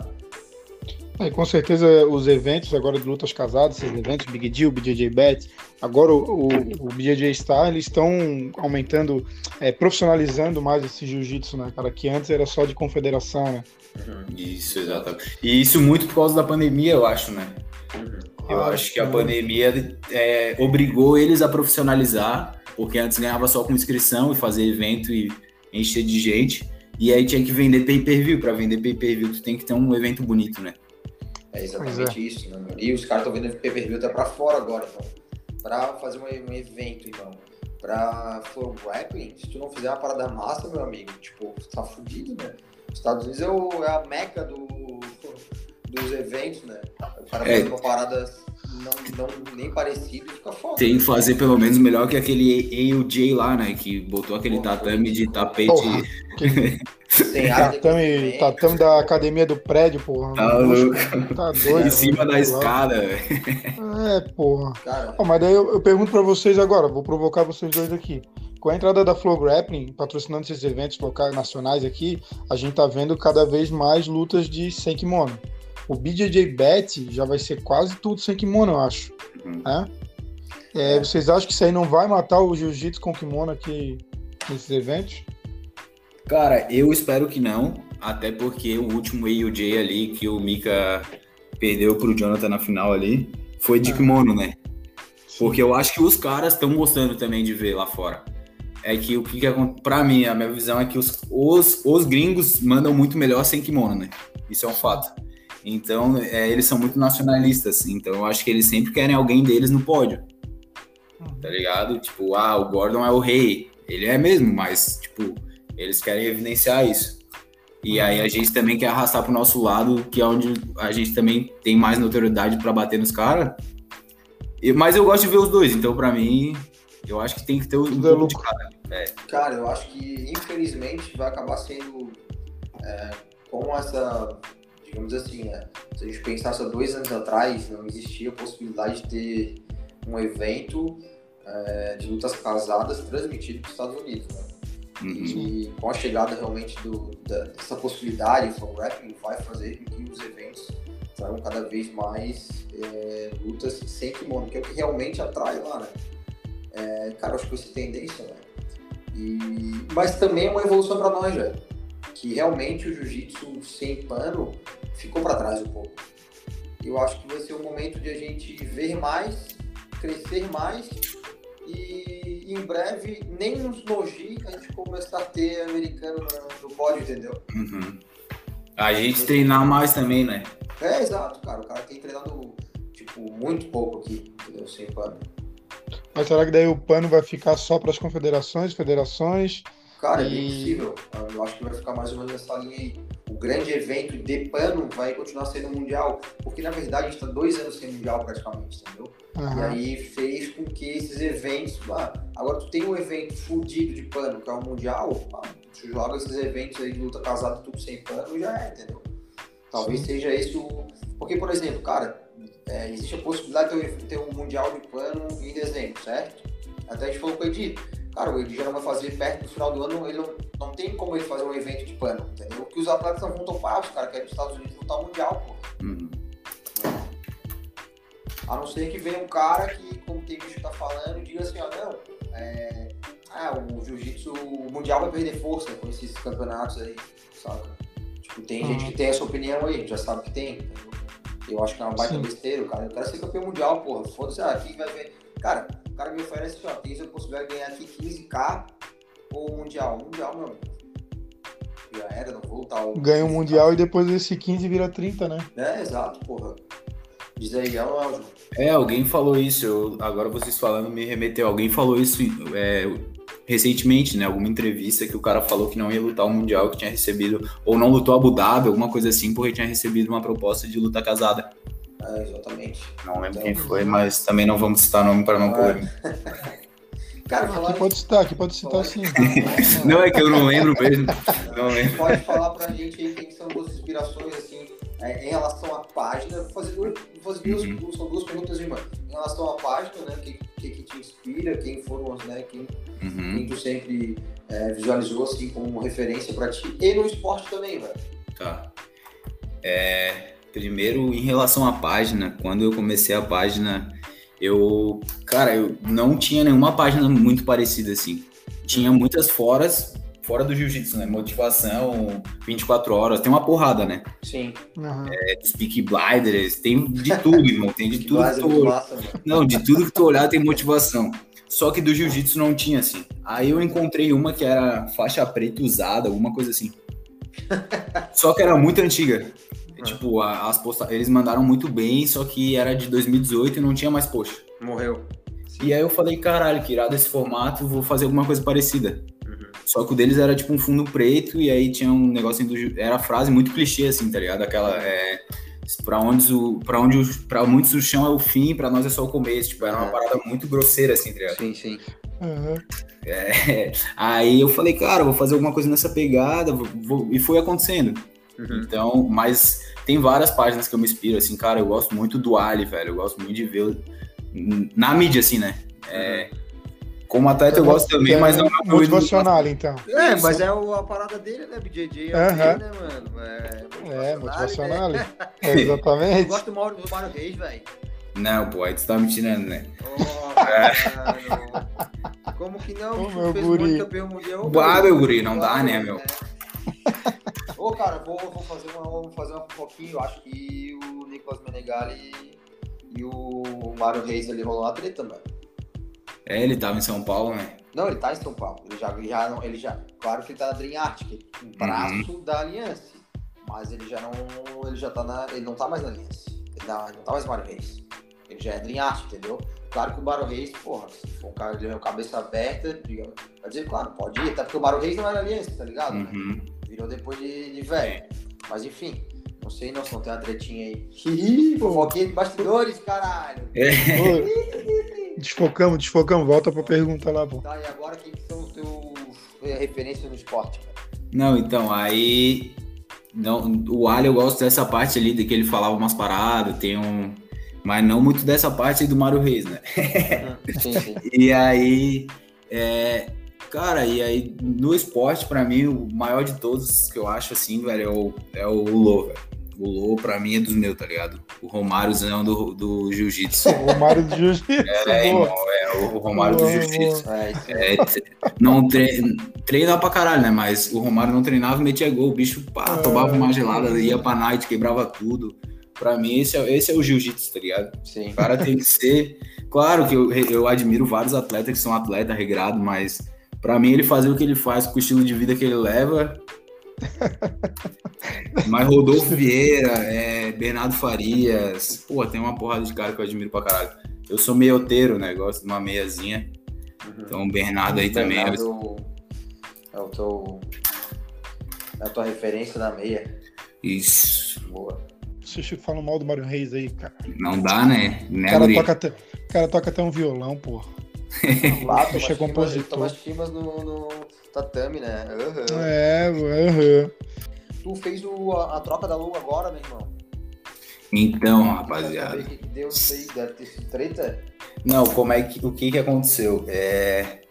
É, com certeza os eventos agora de lutas casadas, esses eventos, Big Deal, BJJ Bet, agora o, o, o BJJ Star, eles estão aumentando, é, profissionalizando mais esse jiu-jitsu, né, cara, que antes era só de confederação, né? Uhum. Isso, exatamente. E isso muito por causa da pandemia, eu acho, né? Uhum. Eu ah, acho que a pandemia é, obrigou eles a profissionalizar, porque antes ganhava só com inscrição e fazer evento e encher de gente. E aí tinha que vender pay-per-view. Para vender pay-per-view, tu tem que ter um evento bonito, né? É exatamente é. isso, né? E os caras estão vendendo pay-per-view até para fora agora, então. Para fazer um, um evento, então. Pra Flow Grappling, se tu não fizer uma parada massa, meu amigo, tipo, tu tá fudido, né? Os Estados Unidos é, o, é a meca do, dos eventos, né? O cara é. uma parada não, não, nem parecido fica foda. Tem que fazer pelo menos melhor que aquele AUJ lá, né? Que botou aquele tatame de tapete. Porra, [laughs] tatame, tatame da academia do prédio, porra. Tá louco. Tá [laughs] doido. Em cima da escada, velho. É, porra. Oh, mas daí eu, eu pergunto pra vocês agora, vou provocar vocês dois aqui com a entrada da Flow Grappling, patrocinando esses eventos locais nacionais aqui, a gente tá vendo cada vez mais lutas de sem kimono. O BJJ Bet já vai ser quase tudo sem kimono, eu acho. Uhum. Né? É, vocês acham que isso aí não vai matar o jiu-jitsu com kimono aqui nesses eventos? Cara, eu espero que não, até porque o último AUJ ali que o Mika perdeu pro Jonathan na final ali foi de Ah. kimono, né? Porque eu acho que os caras estão gostando também de ver lá fora. É que o que, que acontece. Pra mim, a minha visão é que os, os, os gringos mandam muito melhor sem kimono, né? Isso é um fato. Então, é, eles são muito nacionalistas. Então, eu acho que eles sempre querem alguém deles no pódio. Tá ligado? Tipo, ah, o Gordon é o rei. Ele é mesmo, mas, tipo, eles querem evidenciar isso. E aí a gente também quer arrastar pro nosso lado, que é onde a gente também tem mais notoriedade pra bater nos caras. Mas eu gosto de ver os dois, então pra mim, eu acho que tem que ter um pouco de cada. É. Cara, eu acho que infelizmente vai acabar sendo é, com essa, digamos assim, é, se a gente pensasse há dois anos atrás, não existia a possibilidade de ter um evento é, de lutas casadas transmitido para os Estados Unidos. Né? Uhum. E com a chegada realmente do, da- dessa possibilidade, o Flow Wrestling vai fazer com que os eventos tragam cada vez mais é, lutas sem kimono, que é o que realmente atrai lá, né? É, cara, acho que vai ser tendência, né? E, mas também é uma evolução para nós, velho. Que realmente o jiu-jitsu sem pano ficou para trás um pouco. Eu acho que vai ser o momento de a gente ver mais, crescer mais e em breve, nem nos Noji a gente começar a ter americano no, pódio, entendeu? Uhum. A gente treinar mais também, né? É, exato, cara. O cara tem treinado, tipo, muito pouco aqui, entendeu? Sem pano. Mas será que daí o pano vai ficar só para as confederações, federações? Cara, é bem E- possível. Eu acho que vai ficar mais ou menos nessa linha aí. O grande evento de pano vai continuar sendo mundial, porque na verdade a gente tá dois anos sem mundial praticamente, entendeu? E Aham. aí fez com que esses eventos. Ah, agora tu tem um evento fudido de pano, que é o mundial, ah, tu joga esses eventos aí de luta casada tudo sem pano e já é, entendeu? Talvez Sim. seja esse o. Porque, por exemplo, cara, é, existe a possibilidade de ter um mundial de pano em dezembro, certo? Até a gente falou com o Edi. Cara, o não vai fazer perto do final do ano, ele não, não tem como ele fazer um evento de pano, entendeu? Porque os atletas não vão topar, os caras querem os Estados Unidos lutar o mundial, pô. Uhum. A não ser que venha um cara que, como tem bicho que tá falando, diga assim, ó, não, é, ah, o jiu-jitsu o mundial vai perder força com esses campeonatos aí, saca? Tipo, tem Uhum. gente que tem essa opinião aí, já sabe que tem, entendeu? Eu acho que é uma baita Sim. besteira, o cara, eu quero ser campeão mundial, porra, foda-se, ah, aqui vai ver. Cara, o cara me oferece ó, tem a possibilidade de ganhar aqui 15k ou mundial. Mundial, meu amigo. Já era, não vou lutar o. Ganha o Mundial e depois esse 15 vira 30, né? É, exato, porra. Diz aí, é é, João? É, alguém falou isso, eu- agora vocês falando me remeteu. Alguém falou isso é, recentemente, né? Alguma entrevista que o cara falou que não ia lutar o Mundial, que tinha recebido, ou não lutou Abu Dhabi, alguma coisa assim, porque tinha recebido uma proposta de luta casada. É, exatamente. Não lembro quem foi, mas também não vamos citar nome para não Ah, polêmica. [laughs] Cara, falar Aqui pode citar, aqui pode citar sim. [laughs] Não, é que eu não lembro mesmo. Não lembro. Pode falar pra gente aí quem são duas inspirações, assim, é, em relação à página. Vou fazer fazer duas, Uhum. são duas perguntas, irmã. Em relação à página, né? O que, que, que te inspira, quem foram né? Quem, Uhum, quem tu sempre é, visualizou, assim, como referência pra ti. E no esporte também, velho. tá. É, primeiro, em relação à página, quando eu comecei a página, eu, cara, eu não tinha nenhuma página muito parecida assim. Tinha muitas foras, fora do jiu-jitsu, né? Motivação, 24 horas, tem uma porrada, né? Sim. Aham. É, dos Peak Blinders, tem de tudo, irmão. Tem de [laughs] tudo que tu mano. Não, de tudo que tu olhar tem motivação. Só que do jiu-jitsu não tinha, assim. Aí eu encontrei uma que era faixa preta usada, alguma coisa assim. [laughs] Só que era muito antiga. Tipo, a- as posta... eles mandaram muito bem, só que era de 2018 e não tinha mais post. Morreu. E aí eu falei, caralho, que irado esse formato, vou fazer alguma coisa parecida. Uhum. Só que o deles era tipo um fundo preto e aí tinha um negocinho do. Era frase muito clichê, assim, tá ligado? Aquela. É, pra, onde o, pra, onde o, pra muitos o chão é o fim, pra nós é só o começo. Tipo, era uma É. parada muito grosseira, assim, tá ligado? Sim, sim. Aham. É, [laughs] aí eu falei, cara, vou fazer alguma coisa nessa pegada, vou- vou- e foi acontecendo. Uhum. Então, mas tem várias páginas que eu me inspiro, assim, cara, eu gosto muito do Ali, velho, eu gosto muito de ver na mídia, assim, né? É, Como atleta eu gosto também, É mas não é motivacional, então. É, mas é o- a parada dele, né? BJJ é Aham. dele, né, mano? É, É, motivacional. Né? É, [laughs] Eu exatamente. gosto do Mauro, do Mário Reis, velho. Não, pô, aí tu tá me tirando, né? Oh, mano. Como que não? Ô, O meu fez um guri. campeão mundial. Ah, meu guri, não dá, né, meu? [laughs] Ô, cara, vou, vou fazer uma, vou fazer uma pouquinho. Eu acho que o Nicolas Menegali e o Mário Reis ali rolou uma treta, mano. É, ele tava em São Paulo, né? Não, ele tá em São Paulo. Ele já, ele já não, ele já. Claro que ele tá na Dream Art, que é um braço da Aliança. Mas ele já não. Ele já tá na. Ele não tá mais na Aliança. Ele não, ele não tá mais Mário Reis. Ele já é Dream Art, entendeu? Claro que o Mário Reis, porra, se for um cara de cabeça aberta, digamos, vai dizer, claro, pode ir, até porque o Mário Reis não era Aliança, tá ligado? né? Virou depois de, de velho. Mas enfim, não sei não se não tem uma tretinha aí. Fofoquinha de bastidores, caralho. [laughs] Ô, Desfocamos, desfocamos. Volta pra pergunta lá, pô. Tá, e agora quem que são os teus referências no esporte? cara? Não, então, aí. Não, o Ali eu gosto dessa parte ali, de que ele falava umas paradas, tem um. Mas não muito dessa parte aí do Mário Reis, né? Sim, sim. [laughs] E aí. É, cara, e aí no esporte, pra mim, o maior de todos que eu acho assim, velho, é o, é o Lô, velho. O Lô, pra mim, é dos meus, tá ligado? O Romáriozão do, do Jiu-Jitsu. [laughs] O Romário de Jiu-Jitsu. É, irmão, é o Romário do Boa, Jiu-Jitsu. É. É, não tre... treina pra caralho, né? Mas o Romário não treinava e metia gol. O bicho pá, É. tomava uma gelada, ia pra night, quebrava tudo. Pra mim, esse é, esse é o jiu-jitsu, tá ligado? Sim. O cara tem que ser. Claro que eu, eu admiro vários atletas que são atletas regrado, mas pra mim ele fazer o que ele faz com o estilo de vida que ele leva. [laughs] Mas Rodolfo Vieira, é, Bernardo Farias, pô, tem uma porrada de cara que eu admiro pra caralho. Eu sou meioteiro, né? Gosto de uma meiazinha. Então o Bernardo aí também. é- Bernardo é o teu. É a tua referência na meia. Isso. Boa. Vocês falam mal do Mário Reis aí, cara. Não dá, né? O Né, cara, guri? toca até, o cara toca até um violão, pô. [laughs] Lá, Bicho é compositor. Toma chimas no, no tatame, né? Aham. É, aham. Tu fez o, a, a troca da Lua agora, meu irmão? Então, rapaziada. O que, que deu isso aí? Deve ter sido treta? Não, como é que o que que aconteceu? É,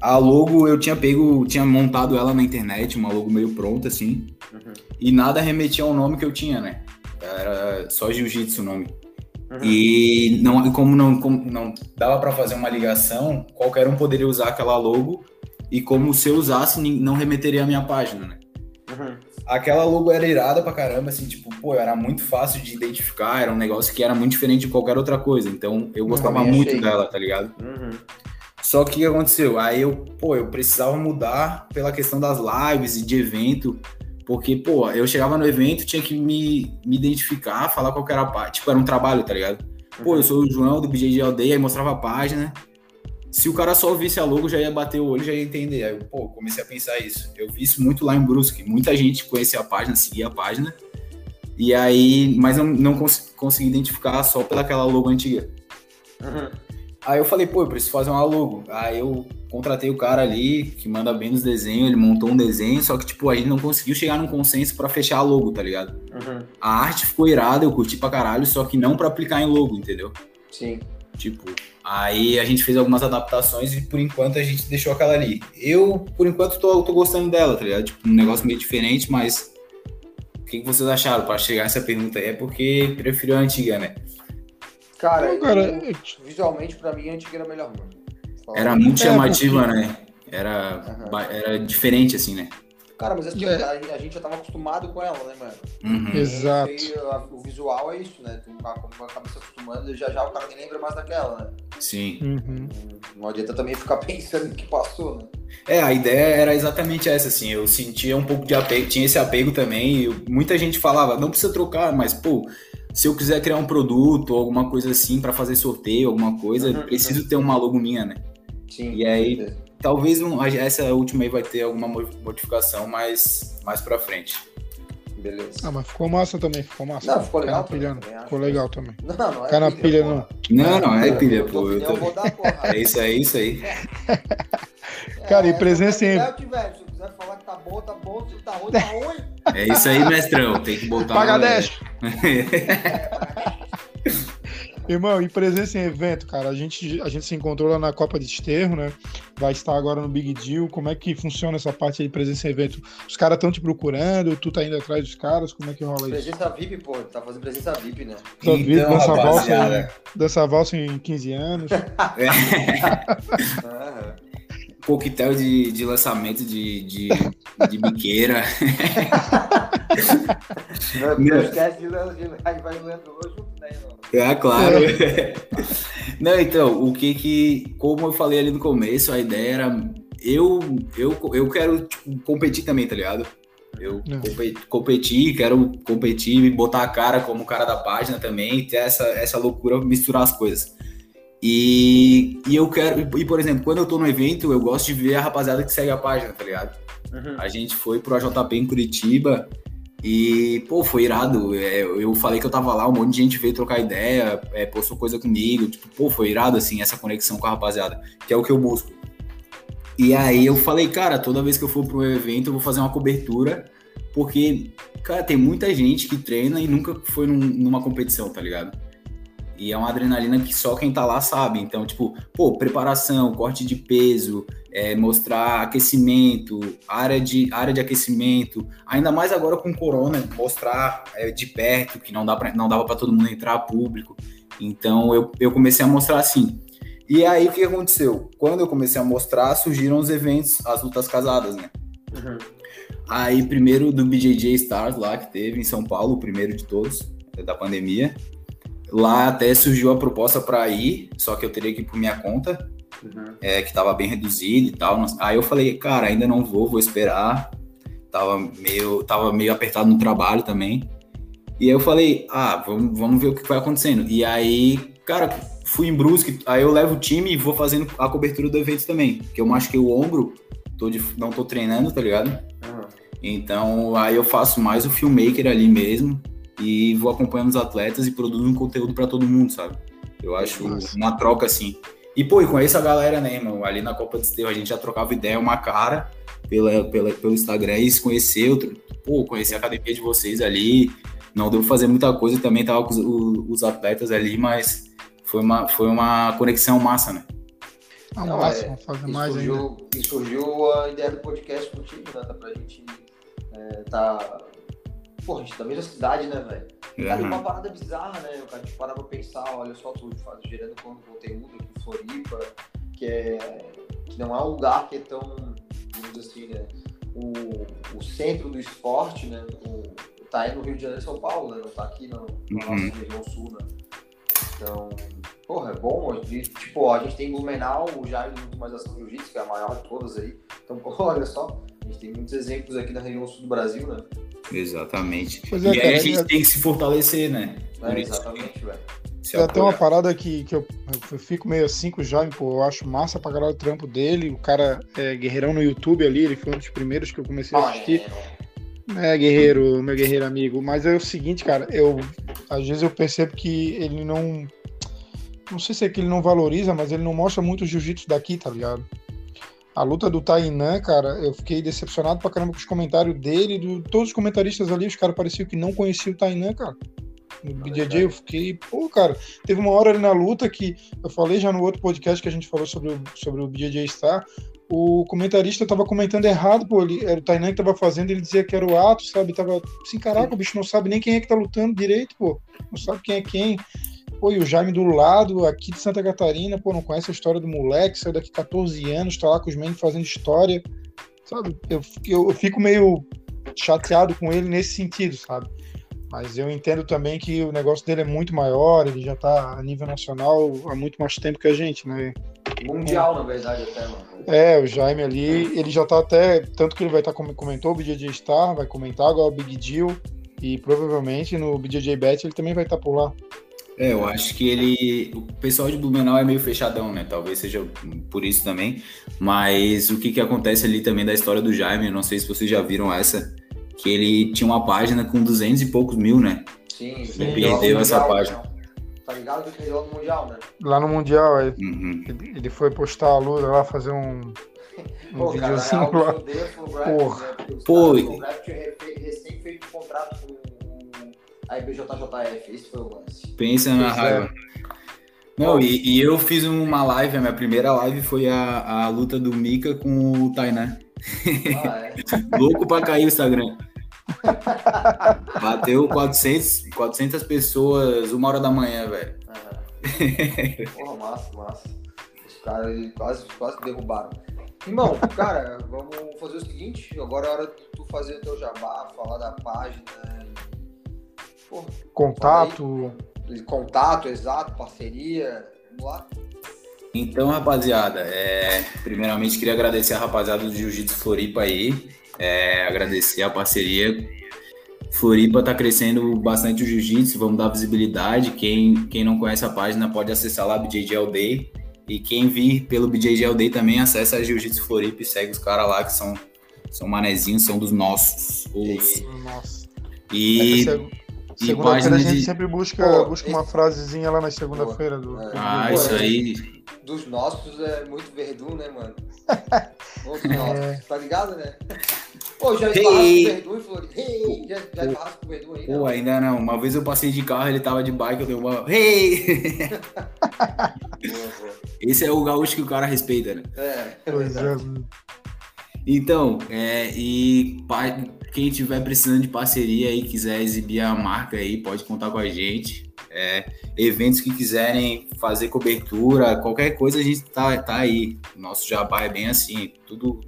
a logo eu tinha pego, tinha montado ela na internet, uma logo meio pronta assim, Uhum. e nada remetia ao nome que eu tinha, né? Era só Jiu-Jitsu o nome. Uhum. E não, como não, como não dava pra fazer uma ligação, qualquer um poderia usar aquela logo e como se eu usasse não remeteria à minha página, né? Uhum. Aquela logo era irada pra caramba, assim, tipo, pô, era muito fácil de identificar, era um negócio que era muito diferente de qualquer outra coisa. Então eu gostava também muito achei. dela, tá ligado? Uhum. Só que o que aconteceu? Aí eu, pô, eu precisava mudar pela questão das lives e de evento, porque, pô, eu chegava no evento, tinha que me, me identificar, falar qual que era a parte. Tipo, era um trabalho, tá ligado? Pô, eu sou o João do BJ de Aldeia, aí mostrava a página. Se o cara só visse a logo, já ia bater o olho, já ia entender. Aí eu, pô, comecei a pensar isso. Eu vi isso muito lá em Brusque. Muita gente conhecia a página, seguia a página. E aí, mas não, não cons consegui identificar só pelaquela logo antiga. Uhum. Aí eu falei, pô, eu preciso fazer uma logo. Aí eu contratei o cara ali, que manda bem nos desenhos, ele montou um desenho, só que, tipo, a gente não conseguiu chegar num consenso pra fechar a logo, tá ligado? Uhum. A arte ficou irada, eu curti pra caralho, só que não pra aplicar em logo, entendeu? Sim. Tipo, aí a gente fez algumas adaptações e por enquanto a gente deixou aquela ali. Eu, por enquanto, tô, tô gostando dela, tá ligado? Tipo, um negócio meio diferente, mas. O que, que vocês acharam? Pra chegar essa pergunta aí é porque preferiu a antiga, né? Cara, Não, cara, eu- visualmente pra mim a antiga era melhor. Era muito É, chamativa, porque- né? Era, ba- era diferente, assim, né? Cara, mas assim, É. a, a gente já tava acostumado com ela, né, mano? Uhum. Exato. E, a- o visual é isso, né? Tu como acaba se acostumando e já já o cara nem lembra mais daquela, né? Sim. Uhum. Não adianta também ficar [laughs] pensando no que passou, né? É, a ideia era exatamente essa, assim. Eu sentia um pouco de apego, tinha esse apego também. E eu- muita gente falava, não precisa trocar, mas, pô, se eu quiser criar um produto ou alguma coisa assim pra fazer sorteio, alguma coisa, Uhum, preciso ter uma logo minha, né? Sim. E aí-. Talvez um- essa última aí vai ter alguma mo- modificação mais, mais pra frente. Beleza. Ah, mas ficou massa também, ficou massa. Não, ficou legal pilha, também, também Ficou legal também. Não, não é Cai na pilha, não. Não, não, é pilha, pô. Eu opinião eu tô... vou dar, porra. [laughs] É isso aí, isso aí. Cara, e É, presença em- bom, tá bom. Se tá ruim, tá [laughs] ruim. É isso aí, mestrão. Tem que botar. Paga uma- 10. [laughs] Irmão, e presença em evento, cara? A gente, a gente se encontrou lá na Copa de Esterro, né? Vai estar agora no Big Deal. Como é que funciona essa parte aí de presença em evento? Os caras estão te procurando, tu tá indo atrás dos caras, como é que rola isso? Presença VIP, pô, tá fazendo presença VIP, né? Então, VIP, dança valsa, dança valsa em 15 anos. É. [laughs] Coquetel de, de lançamento de, de, de biqueira. Não, esquece de, né, É, claro. Não, então, o que que, como eu falei ali no começo, a ideia era eu eu, eu quero tipo, competir também, tá ligado? Eu competir, quero competir, botar a cara como cara da página também, ter essa, essa loucura, misturar as coisas. E, e eu quero, e por exemplo, quando eu tô no evento, eu gosto de ver a rapaziada que segue a página, tá ligado? Uhum. A gente foi pro AJP em Curitiba e, pô, foi irado. É, eu falei que eu tava lá, um monte de gente veio trocar ideia, é, postou coisa comigo. Tipo, pô, foi irado, assim, essa conexão com a rapaziada, que é o que eu busco. E aí eu falei, cara, toda vez que eu for pro evento, eu vou fazer uma cobertura, porque, cara, tem muita gente que treina e nunca foi num, numa competição, tá ligado? E é uma adrenalina que só quem tá lá sabe. Então, tipo, pô, preparação, corte de peso, é, mostrar aquecimento, área de, área de aquecimento, ainda mais agora com corona, mostrar é, de perto, que não, dá pra, não dava para todo mundo entrar público. Então, eu, eu comecei a mostrar assim. E aí, o que aconteceu? Quando eu comecei a mostrar, surgiram os eventos, as lutas casadas, né? Uhum. Aí, primeiro do BJJ Stars lá, que teve em São Paulo, o primeiro de todos, da pandemia. Lá até surgiu a proposta para ir, só que eu teria que ir por minha conta, uhum. é, que estava bem reduzido e tal. Aí eu falei, cara, ainda não vou, vou esperar. Tava meio, tava meio apertado no trabalho também. E aí eu falei, ah, vamos, vamos ver o que vai acontecendo. E aí, cara, fui em Brusque, aí eu levo o time e vou fazendo a cobertura do evento também. Que eu machuquei o ombro, tô de, não tô treinando, tá ligado? Uhum. Então aí eu faço mais o filmmaker ali mesmo e vou acompanhando os atletas e produzo um conteúdo para todo mundo, sabe? Eu acho Nossa. uma troca assim. E, pô, e conheço a galera, né, irmão? Ali na Copa de Esteio a gente já trocava ideia, uma cara pela, pela, pelo Instagram e se conheceu. Pô, conheci a academia de vocês ali. Não deu pra fazer muita coisa, também tava com os, os atletas ali, mas foi uma, foi uma conexão massa, né? Ah, Não, massa, é, fazer mais surgiu, ainda. E surgiu a ideia do podcast contigo, né? Dá pra gente é, tá Porra, a gente tá na mesma cidade, né, velho? Uhum. Cara, uma parada bizarra, né? O cara te parar pra pensar, olha só, tu faz, gerando conteúdo aqui em Floripa, que, é, que não é um lugar que é tão, dizer assim, né? O, o centro do esporte, né? O, tá aí no Rio de Janeiro e São Paulo, né? Não tá aqui na, na uhum. nossa região sul, né? Então, porra, é bom. A gente, tipo, a gente tem Blumenau, o Jair muito mais ação jiu-jitsu, que é a maior de todas aí. Então, porra, [laughs] olha só, a gente tem muitos exemplos aqui na região sul do Brasil, né? Exatamente. É, e aí a gente é... tem que se fortalecer, né? É, exatamente, velho. Tem até uma parada que, que eu, eu, fico meio assim com o Jaime, pô, eu acho massa pra caralho o trampo dele. O cara é guerreirão no YouTube ali, ele foi um dos primeiros que eu comecei a ah, assistir. É, é, guerreiro, meu guerreiro amigo. Mas é o seguinte, cara, eu às vezes eu percebo que ele não. Não sei se é que ele não valoriza, mas ele não mostra muito o jiu-jitsu daqui, tá ligado? A luta do Tainan, cara, eu fiquei decepcionado pra caramba com os comentários dele, de todos os comentaristas ali, os caras pareciam que não conheciam o Tainan, cara. No BJJ eu fiquei, pô, cara, teve uma hora ali na luta que eu falei já no outro podcast que a gente falou sobre o, sobre o BJJ Star, o comentarista tava comentando errado, pô, ele, era o Tainan que tava fazendo, ele dizia que era o Atos, sabe, tava assim, caraca, o bicho não sabe nem quem é que tá lutando direito, pô, não sabe quem é quem. Pô, e o Jaime do lado, aqui de Santa Catarina, pô, não conhece a história do moleque, saiu daqui 14 anos, tá lá com os meninos fazendo história, sabe? Eu, eu, eu fico meio chateado com ele nesse sentido, sabe? Mas eu entendo também que o negócio dele é muito maior, ele já tá a nível nacional há muito mais tempo que a gente, né? Mundial, na verdade, até, mano. É, o Jaime ali, ele já tá até. Tanto que ele vai estar, tá, como comentou, o BJJ Star, vai comentar agora o Big Deal. E provavelmente no BJJ Bet ele também vai estar tá por lá. É, eu acho que ele. O pessoal de Blumenau é meio fechadão, né? Talvez seja por isso também. Mas o que, que acontece ali também da história do Jaime, não sei se vocês já viram essa, que ele tinha uma página com 200 e poucos mil, né? Sim, sim. Ele perdeu essa mundial, página. Tá ligado que ele no Mundial, né? Lá no Mundial, é. Uhum. Ele, ele, foi postar a luta lá, fazer um. Um [laughs] Pô, videozinho cara, lá. Porra. Né? Pô, o tinha recém feito um contrato com a IBJJF, esse foi o lance. Pensa na raiva. Não, e, e, eu fiz uma live, a minha primeira live foi a, a luta do Mika com o Tainan. Ah, é? [laughs] Louco pra cair o Instagram. Bateu 400, 400 pessoas uma hora da manhã, velho. Porra, massa, massa. Os caras quase, quase derrubaram. Irmão, cara, vamos fazer o seguinte. Agora é hora de tu fazer o teu jabá, falar da página. Porra, contato. Contato, exato, parceria. Vamos lá. Então, rapaziada, é, primeiramente queria agradecer a rapaziada do Jiu-Jitsu Floripa aí, é, agradecer a parceria. Floripa tá crescendo bastante o Jiu-Jitsu, vamos dar visibilidade. Quem, quem não conhece a página pode acessar lá BJJL Day. E quem vir pelo BJJL Day também acessa a Jiu-Jitsu Floripa e segue os caras lá que são, são manezinhos, são dos nossos. Os... Nossa. E Segunda-feira a gente de... sempre busca, Pô, busca esse... uma frasezinha lá na segunda-feira. Do... É. Ah, isso aí. Dos nossos é muito verdun, né, mano? [laughs] Dos nossos, é. tá ligado, né? Pô, já esbarrasse hey. com o Verdun e falou, hey! já, já esbarrasse com o Verdun aí? Pô, ainda não. Uma vez eu passei de carro, ele tava de bike, eu dei uma, hey! [laughs] Esse é o gaúcho que o cara respeita, né? É, pois é. Então, é, e quem tiver precisando de parceria e quiser exibir a marca aí, pode contar com a gente. É, eventos que quiserem fazer cobertura, qualquer coisa a gente tá, tá aí. Nosso jabá é bem assim, tudo.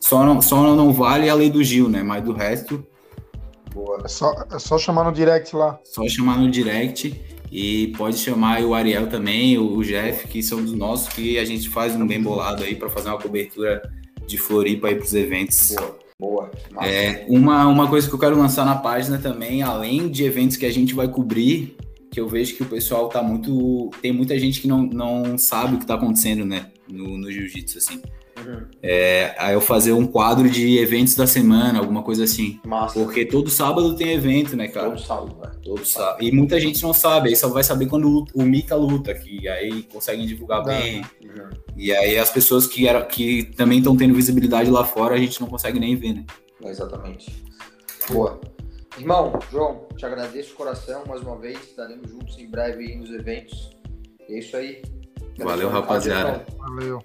Só não, só não vale a lei do Gil, né? Mas do resto. Boa. É só, é só chamar no direct lá. Só chamar no direct. E pode chamar o Ariel também, o Jeff, que são dos nossos, que a gente faz um bem bolado aí para fazer uma cobertura de Floripa aí para os eventos. Boa. Boa. É, uma, uma coisa que eu quero lançar na página também, além de eventos que a gente vai cobrir, que eu vejo que o pessoal tá muito. Tem muita gente que não, não sabe o que tá acontecendo, né? No, no jiu-jitsu, assim. Uhum. É, aí eu fazer um quadro de eventos da semana, alguma coisa assim. Massa. Porque todo sábado tem evento, né, cara? Todo sábado, né? Todo sábado. E muita gente não sabe, aí só vai saber quando o Mika luta, que aí conseguem divulgar bem. Uhum. E aí as pessoas que, era, que também estão tendo visibilidade lá fora, a gente não consegue nem ver, né? exatamente. Boa. Irmão, João, te agradeço de coração mais uma vez. Estaremos juntos em breve aí nos eventos. E é isso aí. Valeu, rapaziada. Valeu.